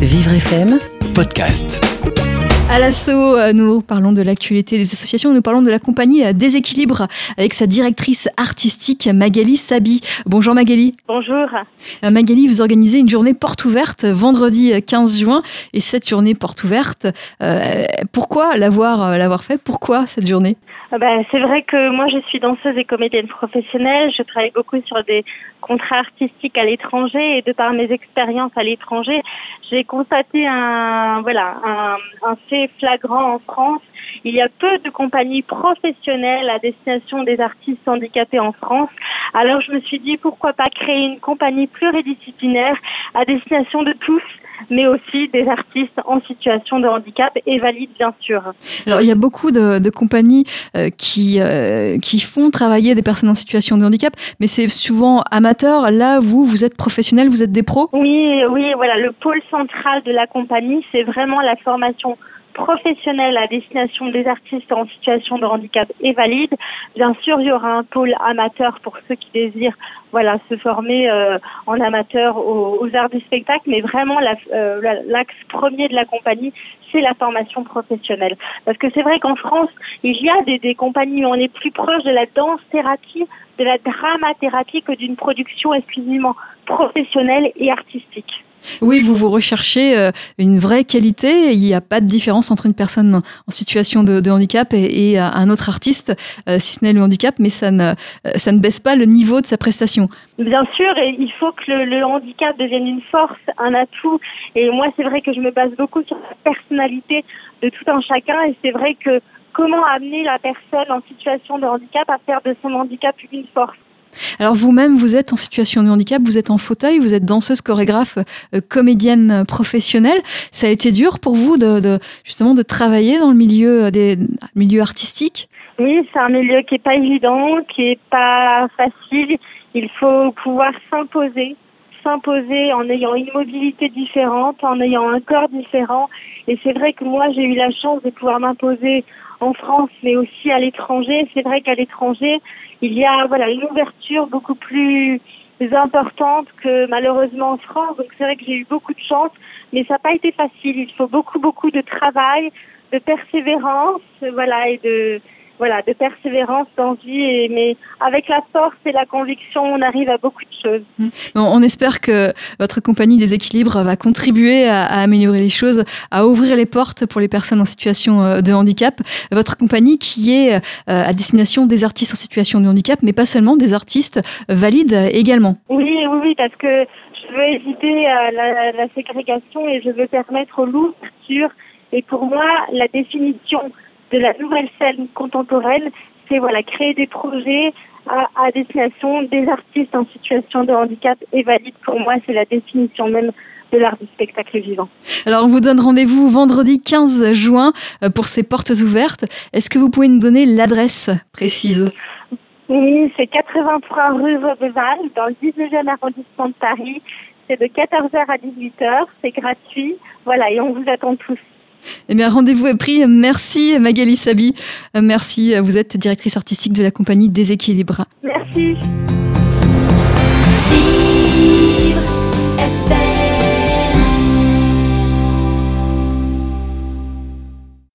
Vivre FM Podcast. À l'assaut, euh, nous parlons de l'actualité des associations, nous parlons de la compagnie euh, Déséquilibre avec sa directrice artistique Magali Sabi. Bonjour Magali. Bonjour. Euh, Magali, vous organisez une journée porte ouverte vendredi 15 juin et cette journée porte ouverte, pourquoi l'avoir l'avoir fait? Pourquoi cette journée? Ah ben, c'est vrai que moi je suis danseuse et comédienne professionnelle. Je travaille beaucoup sur des contrats artistiques à l'étranger et de par mes expériences à l'étranger, j'ai constaté un voilà un, un fait flagrant en France. Il y a peu de compagnies professionnelles à destination des artistes handicapés en France. Alors je me suis dit pourquoi pas créer une compagnie pluridisciplinaire à destination de tous mais aussi des artistes en situation de handicap et valides, bien sûr. Alors, il y a beaucoup de, compagnies euh, qui, euh, qui font travailler des personnes en situation de handicap, mais c'est souvent amateur. Là, vous, vous êtes professionnel, vous êtes des pros? Oui, oui, voilà. Le pôle central de la compagnie, c'est vraiment la formation professionnelle à destination des artistes en situation de handicap et valides. Bien sûr, il y aura un pôle amateur pour ceux qui désirent voilà se former euh, en amateur aux, arts du spectacle, mais vraiment euh, l'axe premier de la compagnie, c'est la formation professionnelle. Parce que c'est vrai qu'en France, il y a des, des compagnies où on est plus proche de la danse thérapie, de la dramathérapie que d'une production exclusivement professionnelle et artistique. Oui, vous vous recherchez euh, une vraie qualité. Il n'y a pas de différence entre une personne en situation de, handicap et, un autre artiste, euh, si ce n'est le handicap, mais ça ne, euh, baisse pas le niveau de sa prestation. Bien sûr, il faut que le, handicap devienne une force, un atout. Et moi, c'est vrai que je me base beaucoup sur la personnalité de tout un chacun. Et c'est vrai que comment amener la personne en situation de handicap à faire de son handicap une force? Alors vous-même, vous êtes en situation de handicap, vous êtes en fauteuil, vous êtes danseuse, chorégraphe, euh, comédienne professionnelle. Ça a été dur pour vous de, justement de travailler dans le milieu euh, des milieu artistique? Oui, c'est un milieu qui est pas évident, qui est pas facile. Il faut pouvoir s'imposer, s'imposer en ayant une mobilité différente, en ayant un corps différent. Et c'est vrai que moi, j'ai eu la chance de pouvoir m'imposer en France, mais aussi à l'étranger. C'est vrai qu'à l'étranger, il y a voilà une ouverture beaucoup plus importante que malheureusement en France. Donc c'est vrai que j'ai eu beaucoup de chance, mais ça n'a pas été facile. Il faut beaucoup beaucoup de travail, de persévérance, voilà, et de voilà, de persévérance, d'envie, mais avec la force et la conviction, on arrive à beaucoup de choses. Mmh. On espère que votre compagnie des équilibres va contribuer à, améliorer les choses, à ouvrir les portes pour les personnes en situation euh, de handicap. Votre compagnie qui est euh, à destination des artistes en situation de handicap, mais pas seulement des artistes valides également. Oui, oui, oui, parce que je veux éviter euh, la, la ségrégation et je veux permettre l'ouverture. Et pour moi, la définition de la nouvelle scène contemporaine, c'est voilà créer des projets à, destination des artistes en situation de handicap et valide. Pour moi, c'est la définition même de l'art du spectacle vivant. Alors, on vous donne rendez-vous vendredi 15 juin euh, pour ces portes ouvertes. Est-ce que vous pouvez nous donner l'adresse précise? Oui, c'est 83 rue Vaubeval, dans le 19e arrondissement de Paris. C'est de 14h à 18h, c'est gratuit. Voilà, et on vous attend tous. Eh bien, rendez-vous est pris. Merci Magali Sabi. Merci. Vous êtes directrice artistique de la compagnie Déséquilibre. Merci.